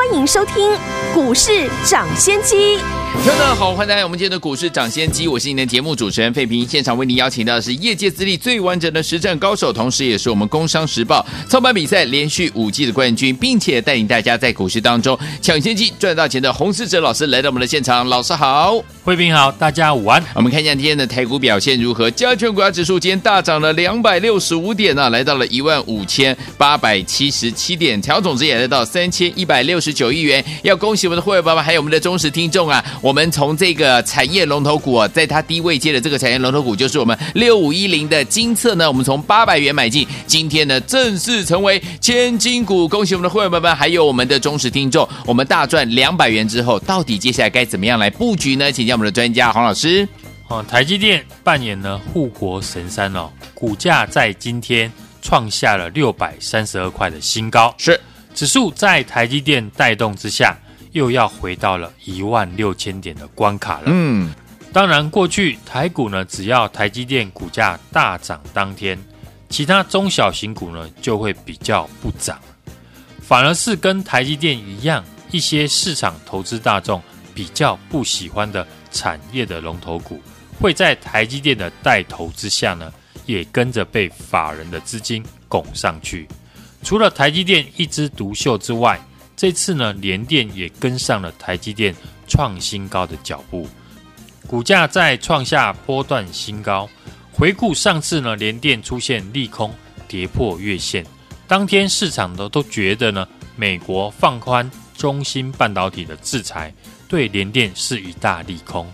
欢迎收听股市涨先机。听众好，欢迎来到我们今天的股市涨先机，我是您的节目主持人费平。现场为您邀请到的是业界资历最完整的实战高手，同时也是我们工商时报操盘比赛连续五季的冠军，并且带领大家在股市当中抢先机赚到钱的洪世哲老师来到我们的现场。老师好，费平好，大家午安。我们看一下今天的台股表现如何？加权股价指数今天大涨了两百六十五点啊，来到了一万五千八百七十七点，成交总值也来到三千一百六十九亿元。要恭喜我们的会员爸爸，还有我们的忠实听众啊！我们从这个产业龙头股啊，在它低位接的这个产业龙头股，就是我们六五一零的金策呢。我们从八百元买进，今天呢正式成为千金股。恭喜我们的会员朋友们，还有我们的忠实听众。我们大赚两百元之后，到底接下来该怎么样来布局呢？请教我们的专家黄老师。哦，台积电扮演了护国神山哦，股价在今天创下了六百三十二块的新高，是指数在台积电带动之下。又要回到了一万六千点的关卡了。嗯，当然，过去台股呢，只要台积电股价大涨当天，其他中小型股呢就会比较不涨，反而是跟台积电一样，一些市场投资大众比较不喜欢的产业的龙头股，会在台积电的带头之下呢，也跟着被法人的资金拱上去。除了台积电一枝独秀之外，这次呢，联电也跟上了台积电创新高的脚步，股价再创下波段新高。回顾上次呢，联电出现利空跌破月线，当天市场呢都觉得呢，美国放宽中芯半导体的制裁对联电是一大利空。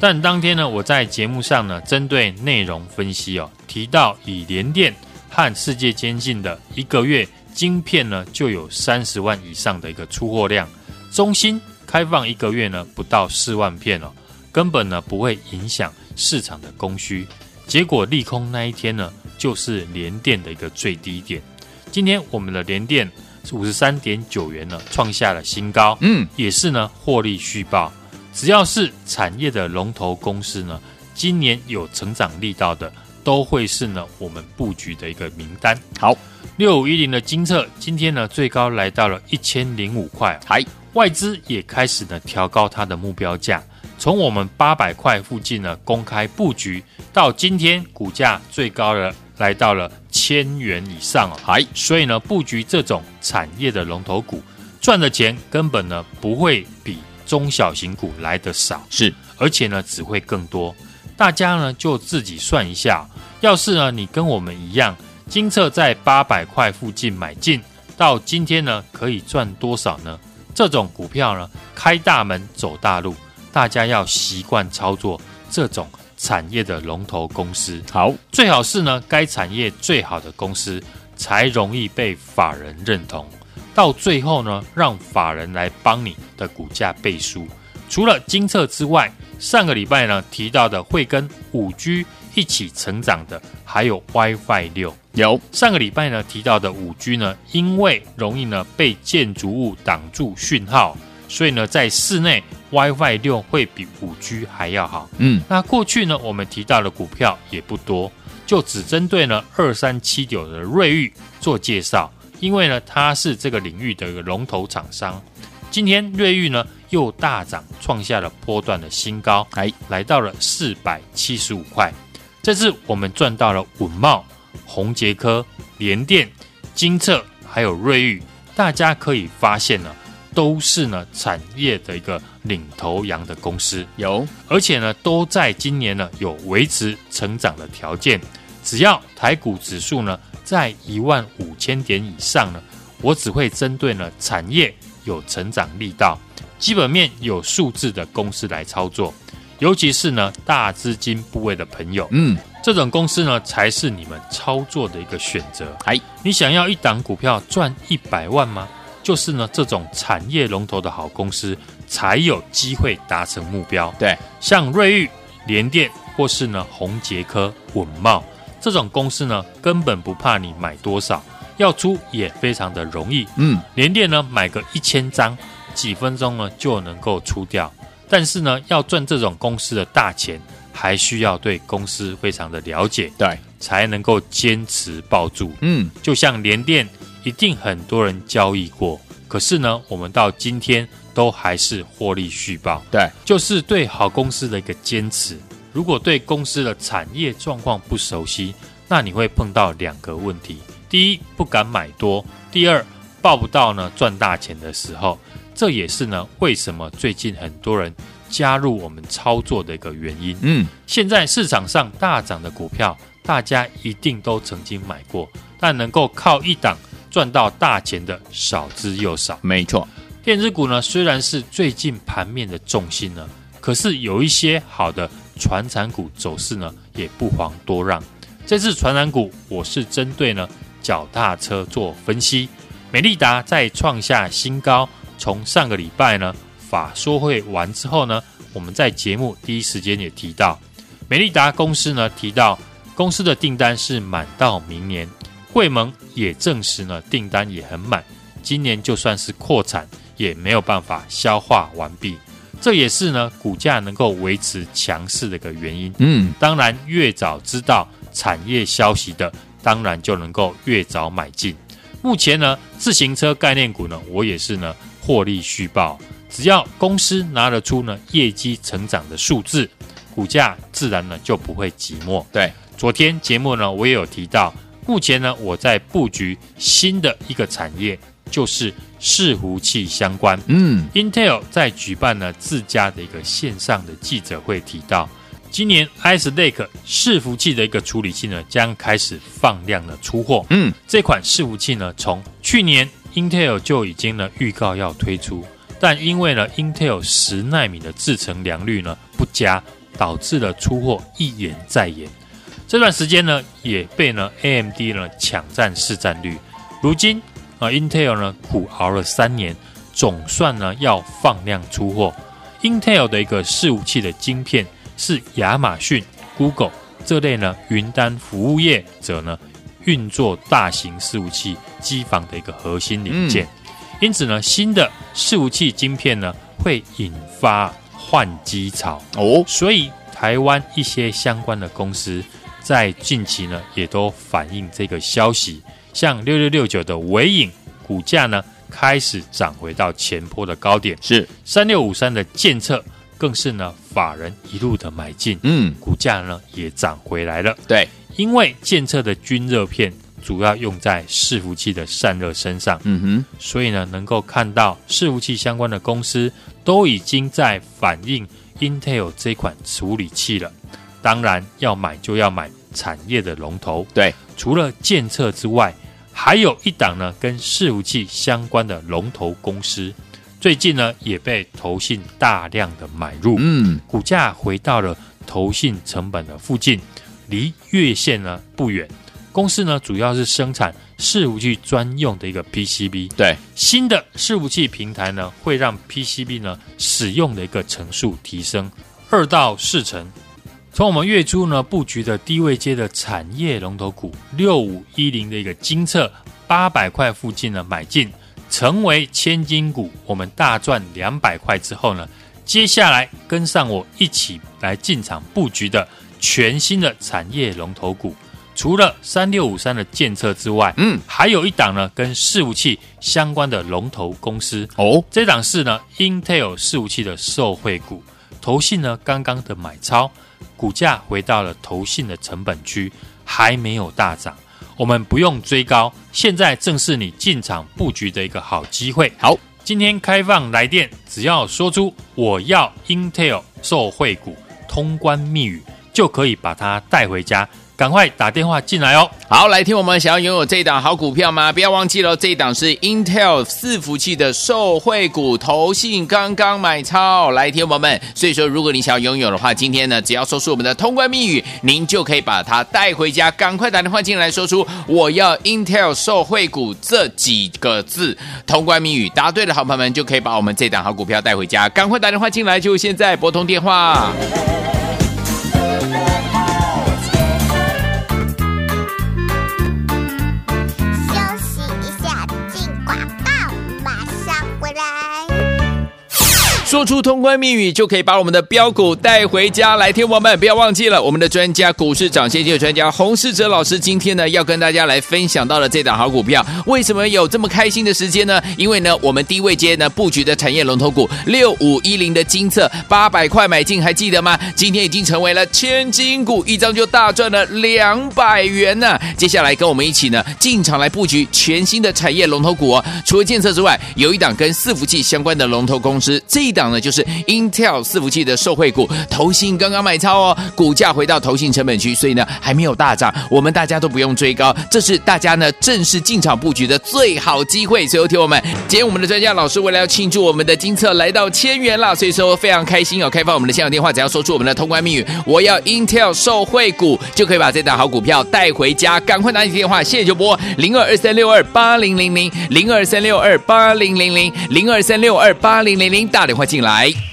但当天呢，我在节目上呢，针对内容分析哦，提到以联电和世界先进的一个月。晶片呢就有三十万以上的一个出货量，中芯开放一个月呢不到四万片哦，根本呢不会影响市场的供需。结果利空那一天呢就是联电的一个最低点。今天我们的联电五十三点九元呢创下了新高，嗯，也是呢获利续报。只要是产业的龙头公司呢，今年有成长力道的，都会是呢我们布局的一个名单。好。六五一零的金策今天呢最高来到了一千零五块，还外资也开始呢调高它的目标价，从我们八百块附近呢公开布局，到今天股价最高了来到了千元以上哦，还所以呢布局这种产业的龙头股赚的钱根本呢不会比中小型股来的少，是。而且呢只会更多，大家呢就自己算一下，要是呢你跟我们一样。金策在八百块附近买进，到今天呢，可以赚多少呢？这种股票呢，开大门走大路，大家要习惯操作这种产业的龙头公司。好，最好是呢，该产业最好的公司才容易被法人认同。到最后呢，让法人来帮你的股价背书。除了金策之外，上个礼拜呢提到的会跟五 G 一起成长的，还有 WiFi 六。有上个礼拜呢提到的五 G 呢，因为容易呢被建筑物挡住讯号，所以呢在室内 WiFi 六会比五 G 还要好。嗯，那过去呢我们提到的股票也不多，就只针对呢二三七九的瑞昱做介绍，因为呢它是这个领域的一个龙头厂商。今天瑞昱呢又大涨，创下了波段的新高，哎，来到了四百七十五块。这次我们赚到了稳茂。宏杰科、联电、金测，还有瑞昱，大家可以发现呢，都是呢产业的一个领头羊的公司，有，而且呢都在今年呢有维持成长的条件。只要台股指数呢在一万五千点以上呢，我只会针对呢产业有成长力道、基本面有数字的公司来操作，尤其是呢大资金部位的朋友，嗯。这种公司呢，才是你们操作的一个选择。哎，你想要一档股票赚一百万吗？就是呢，这种产业龙头的好公司才有机会达成目标。对，像瑞昱、联电或是呢宏杰科、稳茂这种公司呢，根本不怕你买多少，要出也非常的容易。嗯，联电呢，买个一千张，几分钟呢就能够出掉。但是呢，要赚这种公司的大钱，还需要对公司非常的了解，对，才能够坚持抱住。嗯，就像联电，一定很多人交易过，可是呢，我们到今天都还是获利续报。对，就是对好公司的一个坚持。如果对公司的产业状况不熟悉，那你会碰到两个问题：第一，不敢买多；第二，抱不到呢赚大钱的时候。这也是呢为什么最近很多人加入我们操作的一个原因。嗯，现在市场上大涨的股票，大家一定都曾经买过，但能够靠一档赚到大钱的少之又少。没错，电子股呢虽然是最近盘面的重心呢，可是有一些好的。传产股走势呢，也不遑多让。这次传产股，我是针对呢脚踏车做分析。美利达在创下新高，从上个礼拜呢法说会完之后呢，我们在节目第一时间也提到，美利达公司呢提到公司的订单是满到明年，会盟也证实呢订单也很满，今年就算是扩产也没有办法消化完毕。这也是呢，股价能够维持强势的一个原因。嗯，当然，越早知道产业消息的，当然就能够越早买进。目前呢，自行车概念股呢，我也是呢获利续报。只要公司拿得出呢业绩成长的数字，股价自然呢就不会寂寞。对，昨天节目呢，我也有提到，目前呢我在布局新的一个产业，就是。伺服器相关，嗯，Intel 在举办了自家的一个线上的记者会，提到今年 Ice Lake 伺服器的一个处理器呢，将开始放量的出货。嗯，这款伺服器呢，从去年 Intel 就已经呢预告要推出，但因为呢 Intel 十纳米的制程良率呢不佳，导致了出货一延再延。这段时间呢，也被呢 AMD 呢抢占市占率，如今。啊，Intel 呢苦熬了三年，总算呢要放量出货。Intel 的一个伺服器的晶片是亚马逊、Google 这类呢云端服务业者呢运作大型伺服器机房的一个核心零件。嗯、因此呢，新的伺服器晶片呢会引发换机潮哦。所以台湾一些相关的公司在近期呢也都反映这个消息。像六六六九的尾影股价呢开始涨回到前坡的高点，是三六五三的建测更是呢法人一路的买进，嗯，股价呢也涨回来了。对，因为建测的均热片主要用在伺服器的散热身上，嗯哼，所以呢能够看到伺服器相关的公司都已经在反映 Intel 这款处理器了。当然要买就要买产业的龙头，对，除了建测之外。还有一档呢，跟伺服器相关的龙头公司，最近呢也被投信大量的买入，嗯，股价回到了投信成本的附近，离月线呢不远。公司呢主要是生产伺服器专用的一个 PCB，对，新的伺服器平台呢会让 PCB 呢使用的一个层数提升二到四成。从我们月初呢布局的低位阶的产业龙头股六五一零的一个精测八百块附近呢买进，成为千金股，我们大赚两百块之后呢，接下来跟上我一起来进场布局的全新的产业龙头股，除了三六五三的建测之外，嗯，还有一档呢跟伺服器相关的龙头公司。哦，这档是呢 Intel 伺服器的受惠股，投信呢刚刚的买超。股价回到了投信的成本区，还没有大涨，我们不用追高，现在正是你进场布局的一个好机会。好，今天开放来电，只要说出我要 Intel 受惠股通关密语，就可以把它带回家。赶快打电话进来哦！好，来听我们想要拥有这一档好股票吗？不要忘记了，这一档是 Intel 伺服器的受惠股，投信刚刚买超。来听我们，所以说如果你想要拥有的话，今天呢，只要说出我们的通关密语，您就可以把它带回家。赶快打电话进来，说出我要 Intel 受惠股这几个字，通关密语答对的好朋友们就可以把我们这档好股票带回家。赶快打电话进来，就现在拨通电话。说出通关密语就可以把我们的标股带回家。来，听我们不要忘记了，我们的专家股市涨先机的专家洪世哲老师今天呢要跟大家来分享到了这档好股票，为什么有这么开心的时间呢？因为呢，我们低位阶呢布局的产业龙头股六五一零的精测八百块买进，还记得吗？今天已经成为了千金股，一张就大赚了两百元呢。接下来跟我们一起呢进场来布局全新的产业龙头股哦。除了建设之外，有一档跟伺服器相关的龙头公司，这一档呢就是 Intel 伺服器的受惠股，投信刚刚买超哦，股价回到投信成本区，所以呢还没有大涨，我们大家都不用追高，这是大家呢正式进场布局的最好机会。所以，听我们，今天我们的专家老师为了要庆祝我们的金策来到千元啦，所以说非常开心哦。开放我们的现场电话，只要说出我们的通关密语，我要 Intel 受惠股，就可以把这档好股票带回家。赶快拿起电话，现在就拨零二二三六二八零零零零二三六二八零零零零二三六二八零零零打电话进来。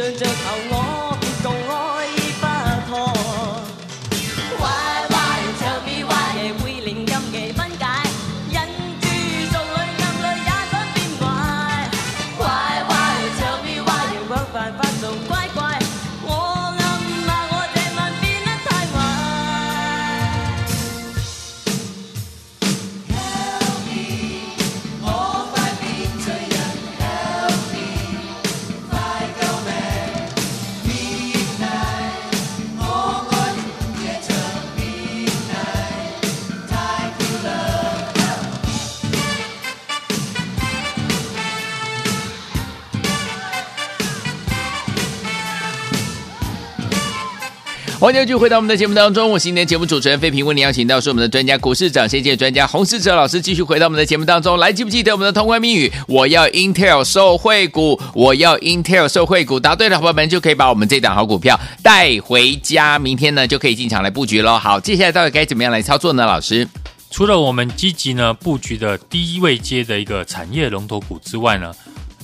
向着头。欢迎继续回到我们的节目当中，我是今天节目主持人费平，为您邀请到是我们的专家股市长先机专家洪世哲老师，继续回到我们的节目当中来，记不记得我们的通关密语？我要 Intel 受惠股，我要 Intel 受惠股，答对的伙伴们就可以把我们这档好股票带回家，明天呢就可以进场来布局喽。好，接下来到底该怎么样来操作呢？老师，除了我们积极呢布局的低位阶的一个产业龙头股之外呢，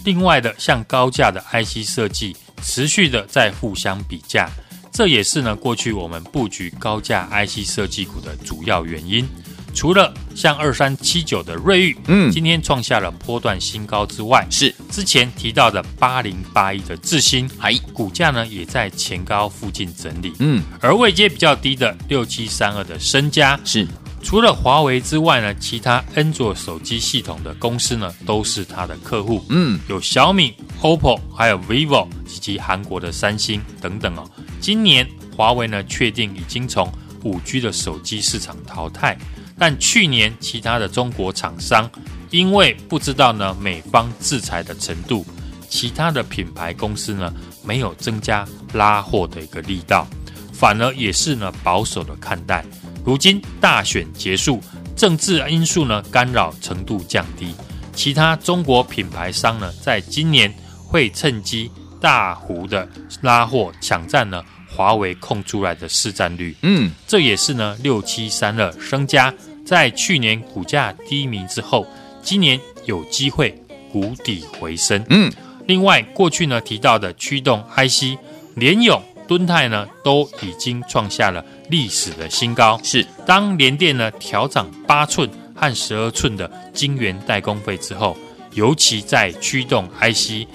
另外的像高价的 IC 设计，持续的在互相比价。这也是呢，过去我们布局高价 IC 设计股的主要原因。除了像二三七九的瑞昱，嗯今天创下了波段新高之外，是之前提到的八零八一的智新，还股价呢也在前高附近整理。嗯，而位阶比较低的六七三二的身家，是除了华为之外呢，其他安卓手机系统的公司呢都是它的客户。嗯，有小米、OPPO，还有 vivo 以及韩国的三星等等哦。今年华为呢确定已经从五 G 的手机市场淘汰，但去年其他的中国厂商因为不知道呢美方制裁的程度，其他的品牌公司呢没有增加拉货的一个力道，反而也是呢保守的看待。如今大选结束，政治因素呢干扰程度降低，其他中国品牌商呢在今年会趁机大幅的拉货，抢占了华为空出来的市占率。嗯，这也是呢六七三二升家在去年股价低迷之后，今年有机会谷底回升。嗯，另外过去呢提到的驱动 IC 联咏、敦泰呢都已经创下了历史的新高。是当联电呢调涨八寸和十二寸的晶圆代工费之后，尤其在驱动 IC，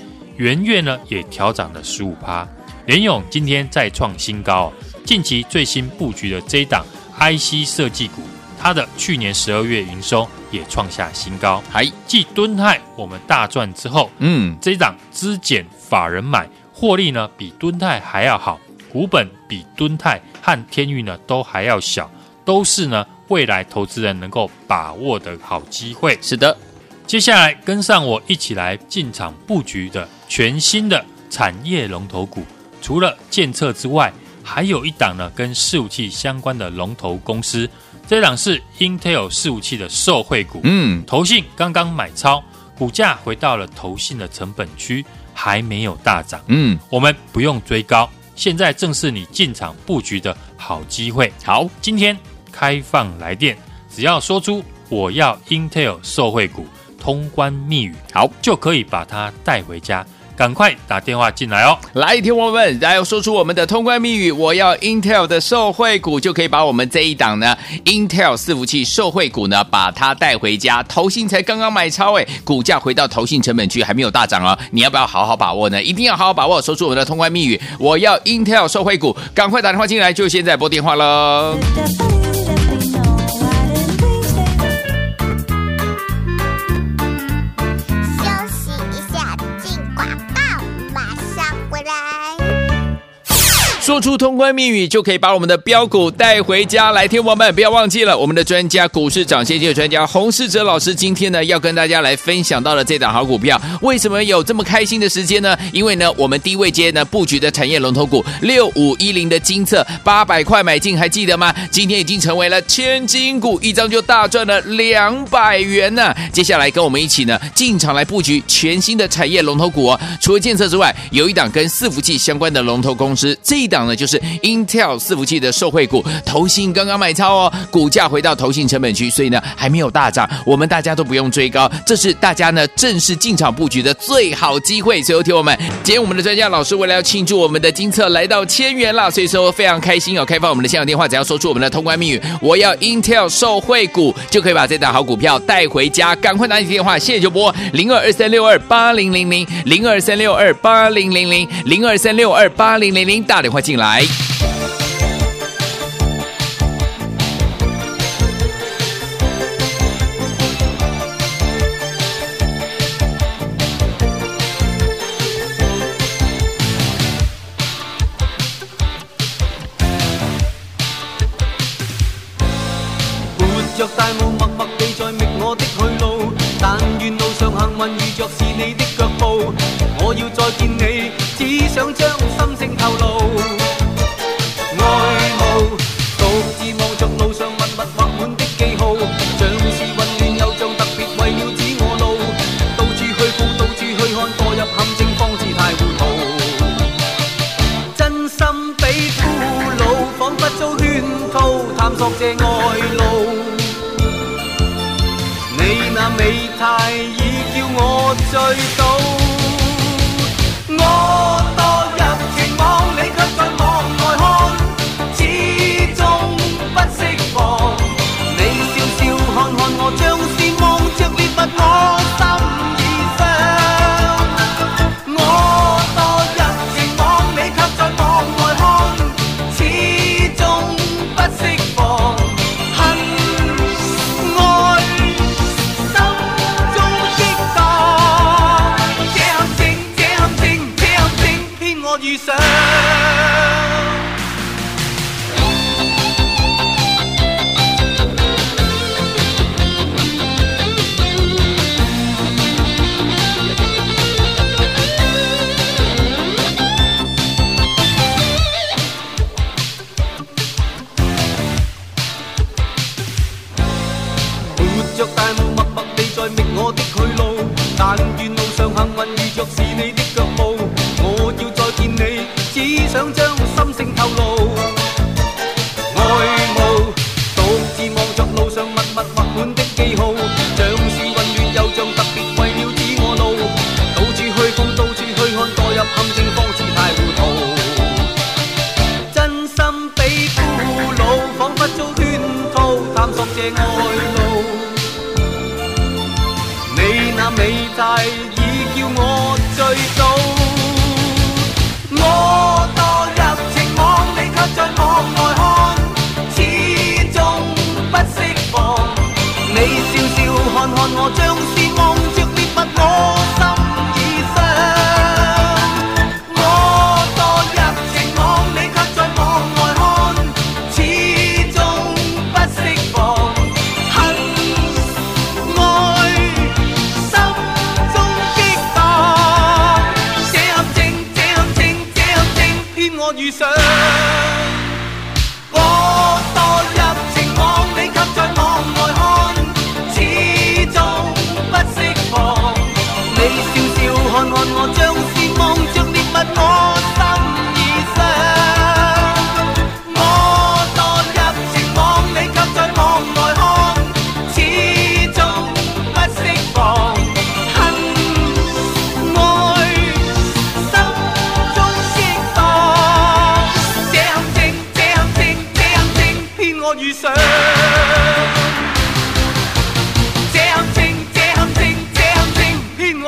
元月呢也调涨了十五趴。联勇今天再创新高，近期最新布局的这一档 IC 设计股，它的去年十二月营收也创下新高。还继敦泰我们大赚之后，嗯，这一档资减法人买，获利呢比敦泰还要好，股本比敦泰和天域呢都还要小，都是呢未来投资人能够把握的好机会。是的，接下来跟上我一起来进场布局的全新的产业龙头股。除了建测之外，还有一档呢，跟伺服器相关的龙头公司。这档是 Intel 伺服器的受惠股。嗯，投信刚刚买超，股价回到了投信的成本区，还没有大涨。嗯，我们不用追高，现在正是你进场布局的好机会。好，今天开放来电，只要说出我要 Intel 受惠股，通关密语，好，就可以把它带回家。赶快打电话进来哦！来，听我们，来说出我们的通关密语，我要 Intel 的受惠股，就可以把我们这一档呢 Intel 伺服器受惠股呢，把它带回家。投信才刚刚买超，哎，股价回到投信成本区，还没有大涨哦。你要不要好好把握呢？一定要好好把握，说出我们的通关密语，我要 Intel 受惠股，赶快打电话进来，就现在拨电话喽。说出通关密语，就可以把我们的标股带回家。来，听我们不要忘记了，我们的专家股市涨先机的专家洪世哲老师，今天呢要跟大家来分享到了这档好股票，为什么有这么开心的时间呢？因为呢，我们低位阶呢布局的产业龙头股六五一零的金测，八百块买进，还记得吗？今天已经成为了千金股，一张就大赚了两百元呢。接下来跟我们一起呢进场来布局全新的产业龙头股哦。除了建设之外，有一档跟伺服器相关的龙头公司，这一档。呢，就是 Intel 伺服器的受惠股，投信刚刚买超哦，股价回到投信成本区，所以呢还没有大涨，我们大家都不用追高，这是大家呢正式进场布局的最好机会。所以，听我们，今天我们的专家老师为了要庆祝我们的金策来到千元了，所以说非常开心哦。开放我们的现场电话，只要说出我们的通关密语，我要 Intel 受惠股，就可以把这档好股票带回家。赶快拿起电话，谢谢就拨零二二三六二八零零零零二三六二八零零零零二三六二八零零零，打电话进来。活着大雾，默默地在觅我的去路。但愿路上幸运遇着是你的脚步。我要再见你，想将心声透露。爱慕，独自望着路上密密画满的记号，像是混乱又像特别为了指我路。到处去顾，到处去看，堕入陷阱方知太糊涂。真心被俘虏，仿佛遭圈套，探索这爱路。你那美态已叫我醉倒，但愿路上幸运遇着是你的脚步。我要再见你，只想将心声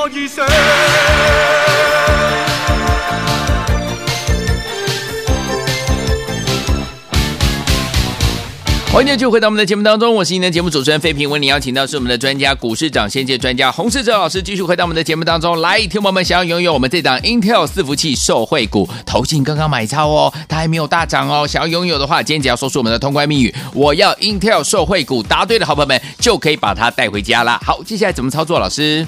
我遇上。欢迎继续回到我们的节目当中，我是您的节目主持人费平。为您邀请到是我们的专家股市涨先机专家洪世哲老师，继续回到我们的节目当中来。听众朋友们，想要拥有我们这档 Intel 伺服器受惠股，投信刚刚买超哦，它还没有大涨哦。想要拥有的话，今天只要说出我们的通关密语，我要 Intel 受惠股，答对的好朋友们就可以把它带回家啦。好，接下来怎么操作？老师，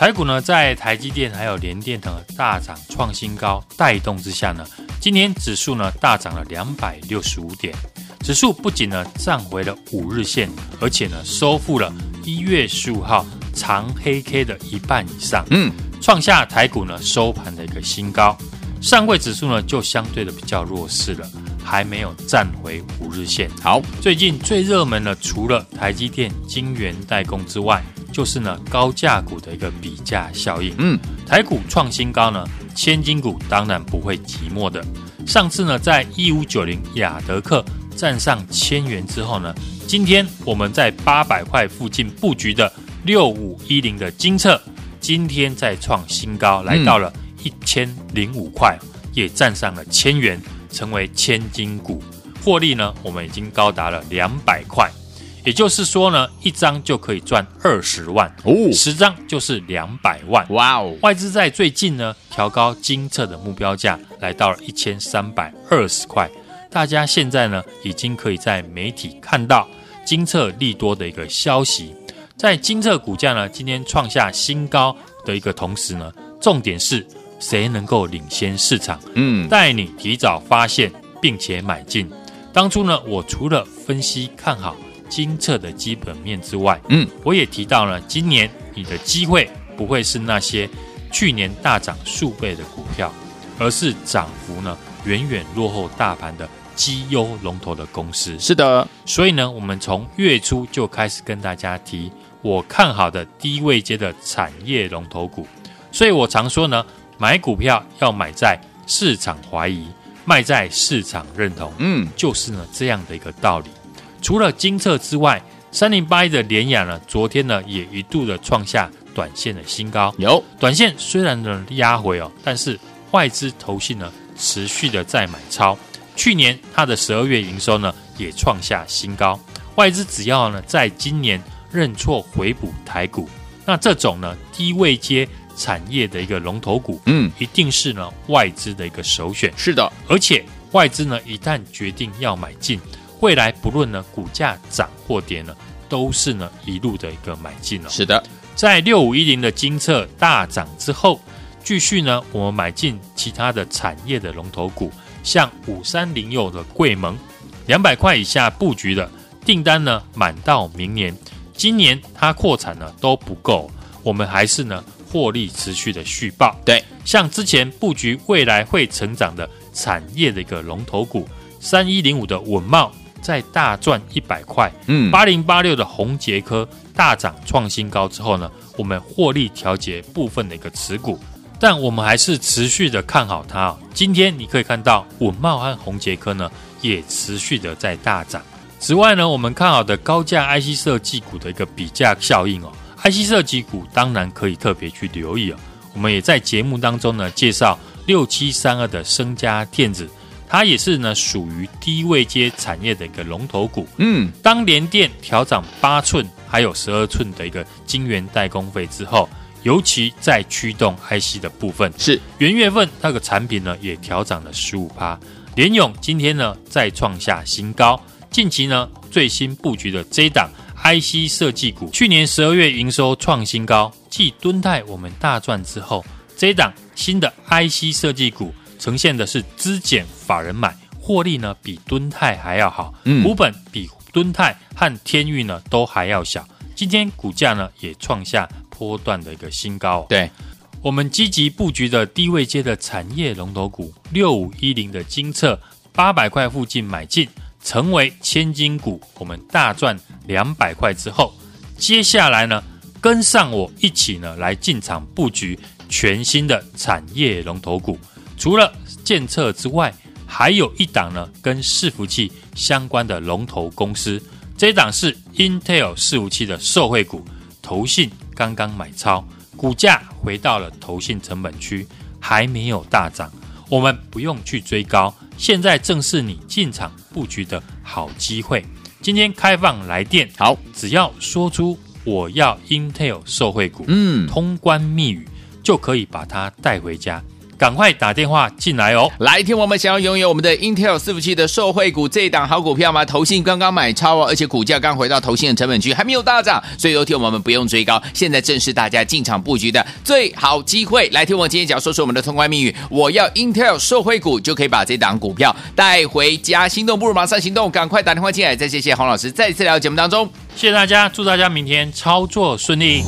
台股呢，在台积电还有联电等大涨创新高带动之下呢，今年指数呢大涨了两百六十五点。指数不仅呢站回了五日线，而且呢收复了一月十五号长黑 K 的一半以上，嗯，创下台股呢收盘的一个新高。上柜指数呢就相对的比较弱势了，还没有站回五日线。好，最近最热门的除了台积电、晶圆代工之外，就是呢高价股的一个比价效应。嗯，台股创新高呢，千金股当然不会寂寞的。上次呢在一五九零雅德克。站上千元之后呢，今天我们在八百块附近布局的六五一零的金策，今天再创新高，来到了一千零五块，也站上了千元，成为千金股，获利呢，我们已经高达了两百块，也就是说呢，一张就可以赚二十万哦，十张就是两百万，哇哦！外资在最近呢调高金策的目标价，来到了一千三百二十块。大家现在呢，已经可以在媒体看到金策利多的一个消息。在金策股价呢，今天创下新高的一个同时呢，重点是谁能够领先市场？嗯，带你提早发现并且买进。当初呢，我除了分析看好精测的基本面之外，嗯，我也提到了今年你的机会不会是那些去年大涨数倍的股票，而是涨幅呢远远落后大盘的。绩优龙头的公司是的，所以呢，我们从月初就开始跟大家提我看好的低位阶的产业龙头股。所以我常说呢，买股票要买在市场怀疑，卖在市场认同。嗯，就是呢这样的一个道理。除了金策之外，三零八一的联雅呢，昨天呢也一度的创下短线的新高。有短线虽然呢压回哦，但是外资投信呢持续的在买超。去年它的十二月营收呢也创下新高，外资只要呢在今年认错回补台股，那这种呢低位接产业的一个龙头股，嗯，一定是呢外资的一个首选。是的，而且外资呢一旦决定要买进，未来不论呢股价涨或跌呢，都是呢一路的一个买进了。是的，在六五一零的金策大涨之后，继续呢我们买进其他的产业的龙头股。像五三零六的桂盟，两百块以下布局的订单呢满到明年，今年它扩产呢都不够，我们还是呢获利持续的续报。对，像之前布局未来会成长的产业的一个龙头股，三一零五的稳懋在大赚一百块，嗯，八零八六的红杰科大涨创新高之后呢，我们获利调节部分的一个持股，但我们还是持续的看好它。今天你可以看到稳懋和红杰科呢也持续的在大涨。此外呢，我们看好的高价 IC 设计股的一个比价效应哦，IC 设计股当然可以特别去留意哦。我们也在节目当中呢介绍六七三二的升家电子，它也是呢属于低位阶产业的一个龙头股。嗯，当联电调涨八寸还有十二寸的一个晶圆代工费之后，尤其在驱动 IC 的部分，是元月份那个产品呢也调涨了十五趴。联咏今天呢再创下新高。近期呢，最新布局的 J 档 IC 设计股，去年十二月营收创新高，继敦泰我们大赚之后，，J 档新的 IC 设计股呈现的是资减法人买，获利呢比敦泰还要好，嗯，股本比敦泰和天域呢都还要小，今天股价呢也创下波段的一个新高。对，我们积极布局的低位阶的产业龙头股六五一零的金策，八百块附近买进。成为千金股，我们大赚两百块之后，接下来呢，跟上我一起呢来进场布局全新的产业龙头股。除了建测之外，还有一档呢跟伺服器相关的龙头公司。这一档是 Intel 伺服器的受惠股，投信刚刚买超，股价回到了投信成本区，还没有大涨。我们不用去追高，现在正是你进场布局的好机会。今天开放来电，好，只要说出我要 Intel 受惠股，嗯，通关密语就可以把它带回家。赶快打电话进来哦！来听我们想要拥有我们的 Intel 伺服器的受惠股这一档好股票吗？投信刚刚买超哦，而且股价刚回到投信的成本区，还没有大涨，所以有听我们不用追高，现在正是大家进场布局的最好机会。来听我今天只要说出我们的通关密语，我要 Intel 受惠股，就可以把这档股票带回家。心动不如马上行动，赶快打电话进来！再谢谢洪老师再次来到节目当中，谢谢大家，祝大家明天操作顺利。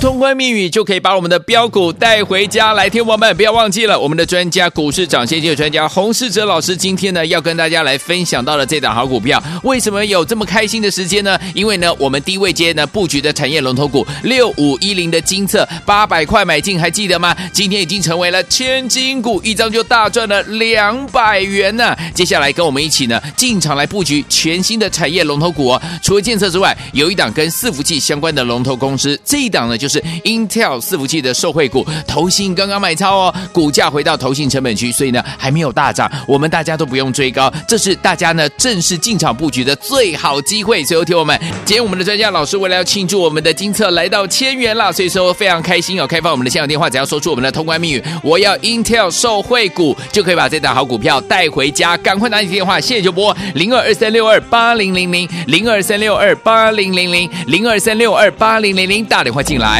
通关密语就可以把我们的标股带回家。来听我们，不要忘记了我们的专家股市涨先机的专家洪世哲老师，今天呢要跟大家来分享到的这档好股票，为什么有这么开心的时间呢？因为呢，我们低位阶呢布局的产业龙头股六五一零的精测八百块买进，还记得吗？今天已经成为了千金股，一张就大赚了两百元呢。接下来跟我们一起呢进场来布局全新的产业龙头股哦。除了建测之外，有一档跟伺服器相关的龙头公司，这一档。呢就是 Intel 伺服器的受惠股，投信刚刚买超哦，股价回到投信成本区，所以呢还没有大涨，我们大家都不用追高，这是大家呢正式进场布局的最好机会。所以，听我们，今天我们的专家老师为了要庆祝我们的金策来到千元啦，所以说非常开心哦。开放我们的现场电话，只要说出我们的通关密语，我要 Intel 受惠股，就可以把这档好股票带回家。赶快拿起电话，现在就拨零二二三六二八零零零零二三六二八零零零零二三六二八零零零，打电话进来。